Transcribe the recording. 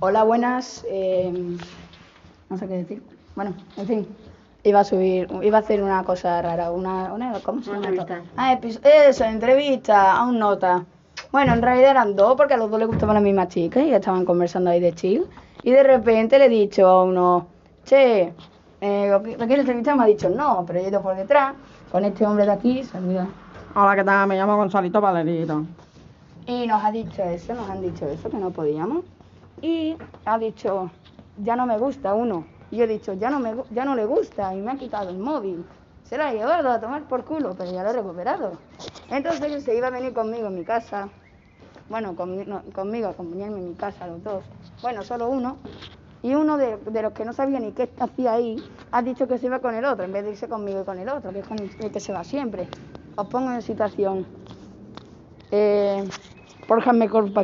Hola, buenas. eh, no sé qué decir. Bueno, en fin. Iba a subir, iba a hacer una cosa rara, una, una ¿cómo se llama entrevista. Ah, epi- eso, entrevista a un nota. Bueno, en realidad eran dos, porque a los dos les gustaba la misma chica y estaban conversando ahí de chill. Y de repente le he dicho a uno, che, eh, ¿lo qui- ¿lo quieres entrevistar? Me ha dicho no, pero yo he ido por detrás con este hombre de aquí, saluda. Hola, ¿qué tal? Me llamo Gonzalito Valerito. Y nos ha dicho eso, nos han dicho eso, que no podíamos. Y ha dicho, ya no me gusta uno. Y yo he dicho, ya no, me, ya no le gusta. Y me ha quitado el móvil. Se lo ha llevado a tomar por culo, pero ya lo he recuperado. Entonces se iba a venir conmigo en mi casa. Bueno, conmi- no, conmigo, acompañarme en mi casa, los dos. Bueno, solo uno. Y uno de, los que no sabía ni qué hacía ahí, ha dicho que se iba con el otro, en vez de irse conmigo y con el otro, que es con el que se va siempre. Os pongo en situación. Borja, mejor página.